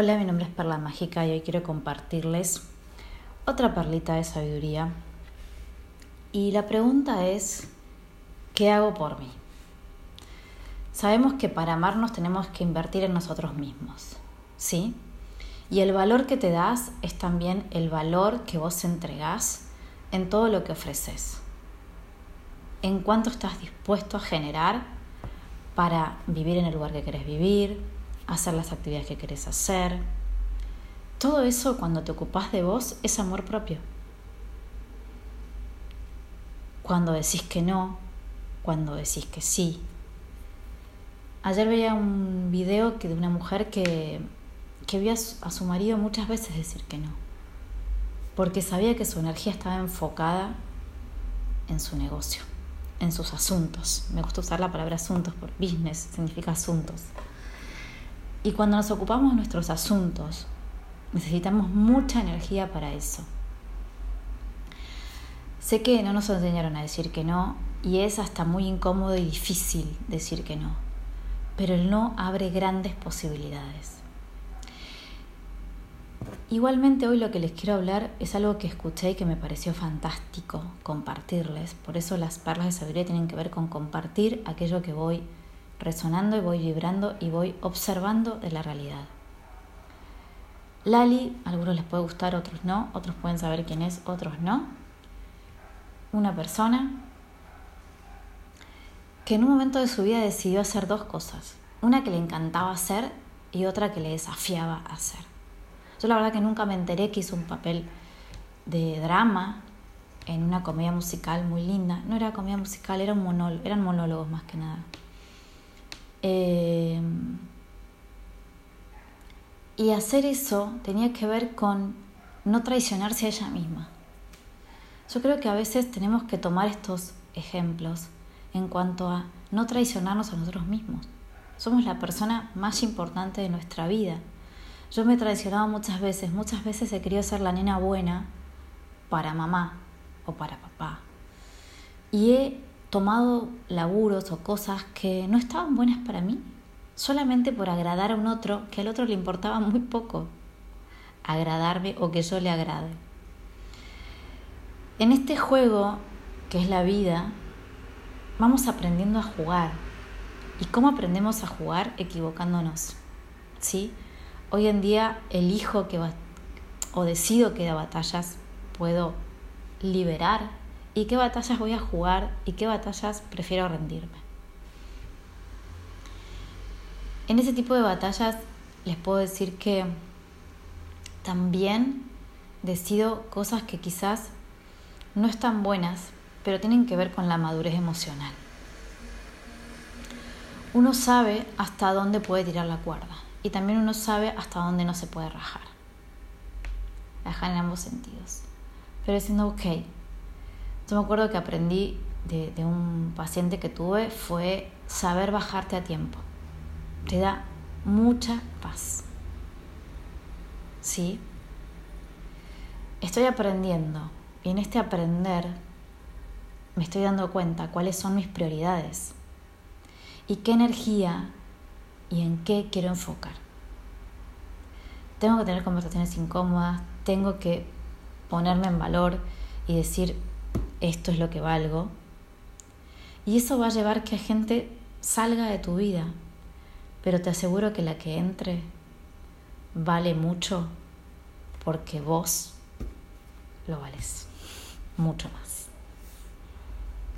Hola, mi nombre es Perla Mágica y hoy quiero compartirles otra perlita de sabiduría. Y la pregunta es, ¿qué hago por mí? Sabemos que para amarnos tenemos que invertir en nosotros mismos, ¿sí? Y el valor que te das es también el valor que vos entregás en todo lo que ofreces. En cuánto estás dispuesto a generar para vivir en el lugar que querés vivir, hacer las actividades que querés hacer. Todo eso cuando te ocupas de vos es amor propio. Cuando decís que no, cuando decís que sí. Ayer veía un video de una mujer que, que vio a su marido muchas veces decir que no, porque sabía que su energía estaba enfocada en su negocio, en sus asuntos. Me gusta usar la palabra asuntos por business, significa asuntos. Y cuando nos ocupamos de nuestros asuntos, necesitamos mucha energía para eso. Sé que no nos enseñaron a decir que no y es hasta muy incómodo y difícil decir que no, pero el no abre grandes posibilidades. Igualmente hoy lo que les quiero hablar es algo que escuché y que me pareció fantástico compartirles. Por eso las perlas de sabiduría tienen que ver con compartir aquello que voy resonando y voy vibrando y voy observando de la realidad. Lali, a algunos les puede gustar, otros no, otros pueden saber quién es, otros no. Una persona que en un momento de su vida decidió hacer dos cosas. Una que le encantaba hacer y otra que le desafiaba a hacer. Yo la verdad que nunca me enteré que hizo un papel de drama en una comedia musical muy linda. No era comedia musical, era un eran monólogos más que nada. Eh, y hacer eso tenía que ver con no traicionarse a ella misma. Yo creo que a veces tenemos que tomar estos ejemplos en cuanto a no traicionarnos a nosotros mismos. Somos la persona más importante de nuestra vida. Yo me he traicionado muchas veces, muchas veces he querido ser la nena buena para mamá o para papá. Y he tomado laburos o cosas que no estaban buenas para mí, solamente por agradar a un otro que al otro le importaba muy poco agradarme o que yo le agrade. En este juego, que es la vida, vamos aprendiendo a jugar. ¿Y cómo aprendemos a jugar? Equivocándonos. ¿Sí? Hoy en día elijo que o decido que de batallas puedo liberar y qué batallas voy a jugar y qué batallas prefiero rendirme. En ese tipo de batallas les puedo decir que también decido cosas que quizás no están buenas, pero tienen que ver con la madurez emocional. Uno sabe hasta dónde puede tirar la cuerda y también uno sabe hasta dónde no se puede rajar. Rajar en ambos sentidos. Pero diciendo, ok, yo me acuerdo que aprendí de, un paciente que tuve fue saber bajarte a tiempo. Te da mucha paz. ¿Sí? Estoy aprendiendo y en este aprender me estoy dando cuenta cuáles son mis prioridades y qué energía y en qué quiero enfocar. Tengo que tener conversaciones incómodas, tengo que ponerme en valor y decir, esto es lo que valgo. Y eso va a llevar que gente salga de tu vida, pero te aseguro que la que entre vale mucho porque vos lo vales mucho más.